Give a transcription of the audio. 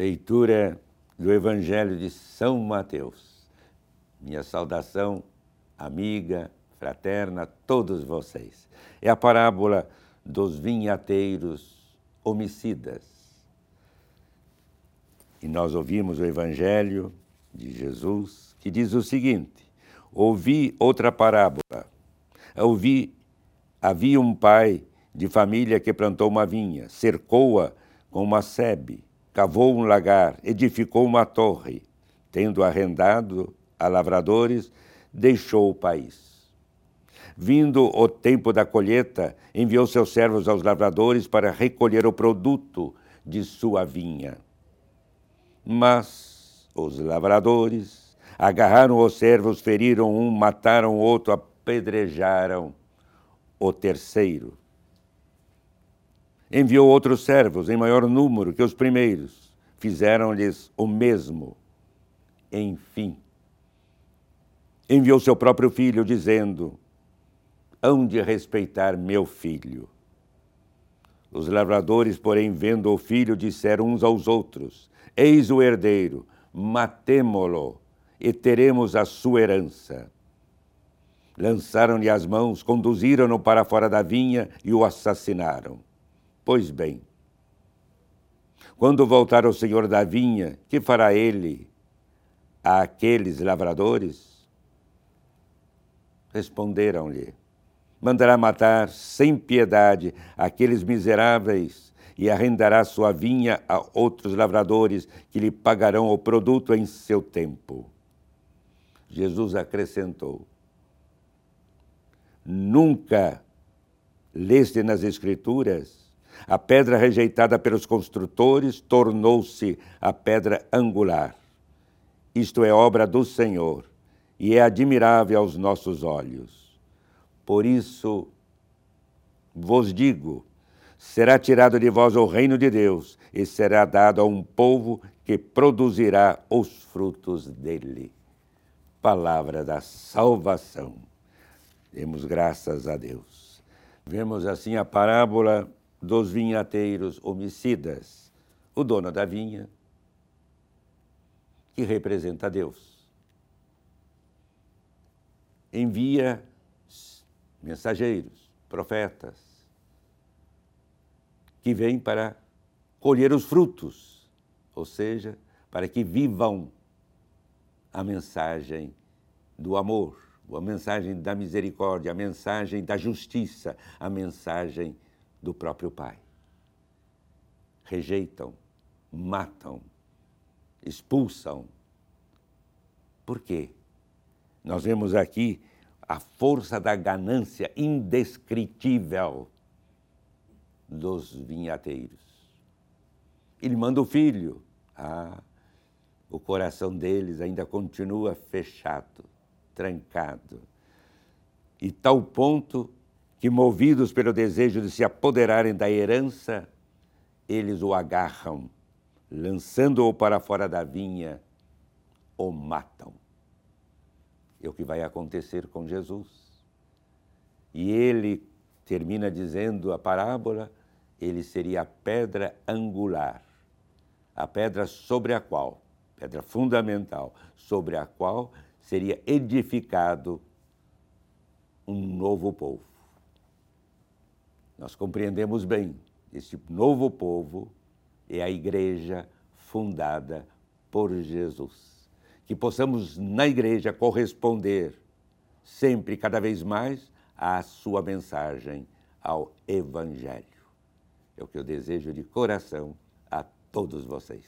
Leitura do Evangelho de São Mateus. Minha saudação amiga, fraterna todos vocês. É a parábola dos vinhateiros homicidas. E nós ouvimos o Evangelho de Jesus que diz o seguinte: Ouvi outra parábola. Ouvi, havia um pai de família que plantou uma vinha, cercou-a com uma sebe, cavou um lagar, edificou uma torre, tendo arrendado a lavradores, deixou o país. Vindo o tempo da colheita, enviou seus servos aos lavradores para recolher o produto de sua vinha. Mas os lavradores agarraram os servos, feriram um, mataram outro, apedrejaram o terceiro. Enviou outros servos em maior número que os primeiros, fizeram-lhes o mesmo. Enfim, enviou seu próprio filho, dizendo: Hão de respeitar meu filho. Os lavradores, porém, vendo o filho, disseram uns aos outros: Eis o herdeiro, matemo-lo e teremos a sua herança. Lançaram-lhe as mãos, conduziram-no para fora da vinha e o assassinaram. Pois bem, quando voltar o senhor da vinha, que fará ele àqueles lavradores? Responderam-lhe: Mandará matar sem piedade aqueles miseráveis e arrendará sua vinha a outros lavradores que lhe pagarão o produto em seu tempo. Jesus acrescentou: Nunca leste nas Escrituras a pedra rejeitada pelos construtores tornou-se a pedra angular. Isto é obra do Senhor e é admirável aos nossos olhos. Por isso vos digo: será tirado de vós o reino de Deus e será dado a um povo que produzirá os frutos dele. Palavra da salvação. Demos graças a Deus. Vemos assim a parábola dos vinhateiros homicidas. O dono da vinha, que representa Deus envia mensageiros, profetas, que vêm para colher os frutos, ou seja, para que vivam a mensagem do amor, a mensagem da misericórdia, a mensagem da justiça, a mensagem do próprio Pai. Rejeitam, matam, expulsam. Por quê? Nós vemos aqui a força da ganância indescritível dos vinhateiros. Ele manda o filho. Ah, o coração deles ainda continua fechado, trancado. E tal ponto que, movidos pelo desejo de se apoderarem da herança, eles o agarram, lançando-o para fora da vinha, o matam é o que vai acontecer com Jesus. E ele termina dizendo a parábola, ele seria a pedra angular, a pedra sobre a qual, pedra fundamental, sobre a qual seria edificado um novo povo. Nós compreendemos bem, esse novo povo é a igreja fundada por Jesus que possamos na igreja corresponder sempre, cada vez mais, à sua mensagem, ao Evangelho. É o que eu desejo de coração a todos vocês.